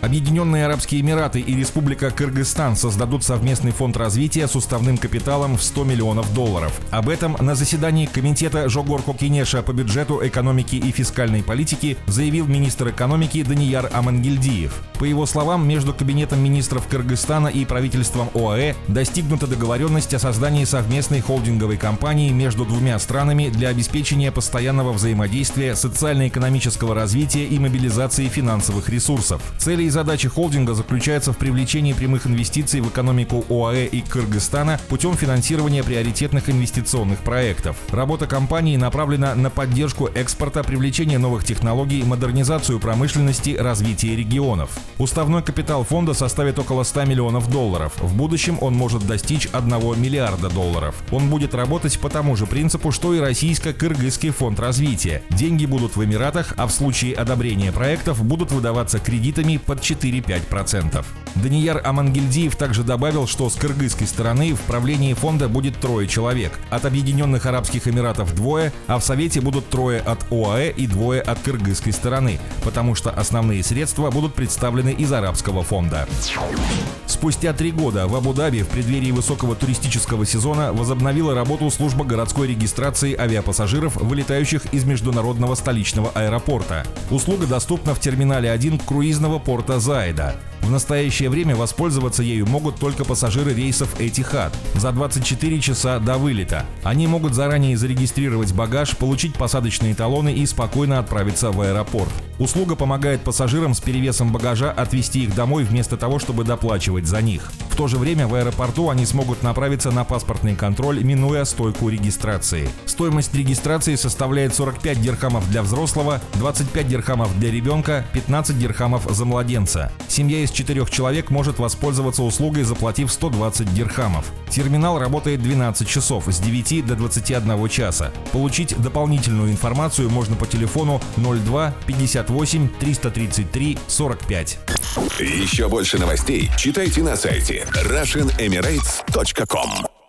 Объединенные Арабские Эмираты и Республика Кыргызстан создадут совместный фонд развития с уставным капиталом в 100 миллионов долларов. Об этом на заседании Комитета Жогорко Кинеша по бюджету, экономики и фискальной политики заявил министр экономики Данияр Амангельдиев. По его словам, между Кабинетом министров Кыргызстана и правительством ОАЭ достигнута договоренность о создании совместной холдинговой компании между двумя странами для обеспечения постоянного взаимодействия, социально-экономического развития и мобилизации финансовых ресурсов. Цели и задачи холдинга заключаются в привлечении прямых инвестиций в экономику ОАЭ и Кыргызстана путем финансирования приоритетных инвестиционных проектов. Работа компании направлена на поддержку экспорта, привлечение новых технологий, модернизацию промышленности, развитие регионов. Уставной капитал фонда составит около 100 миллионов долларов. В будущем он может достичь 1 миллиарда долларов. Он будет работать по тому же принципу, что и российско-кыргызский фонд развития. Деньги будут в Эмиратах, а в случае одобрения проектов будут выдаваться кредитами под 4-5%. Данияр Амангельдиев также добавил, что с кыргызской стороны в правлении фонда будет трое человек. От Объединенных Арабских Эмиратов двое, а в Совете будут трое от ОАЭ и двое от кыргызской стороны, потому что основные средства будут представлены из Арабского фонда. Спустя три года в Абу-Даби в преддверии высокого туристического сезона возобновила работу служба городской регистрации авиапассажиров, вылетающих из международного столичного аэропорта. Услуга доступна в терминале 1 круизного порта Зайда. В настоящее время воспользоваться ею могут только пассажиры рейсов Этихад за 24 часа до вылета. Они могут заранее зарегистрировать багаж, получить посадочные талоны и спокойно отправиться в аэропорт. Услуга помогает пассажирам с перевесом багажа отвезти их домой вместо того, чтобы доплачивать за них. В то же время в аэропорту они смогут направиться на паспортный контроль, минуя стойку регистрации. Стоимость регистрации составляет 45 дирхамов для взрослого, 25 дирхамов для ребенка, 15 дирхамов за младенца. Семья из четырех человек может воспользоваться услугой, заплатив 120 дирхамов. Терминал работает 12 часов с 9 до 21 часа. Получить дополнительную информацию можно по телефону 02 58 333 45. Еще больше новостей читайте на сайте RussianEmirates.com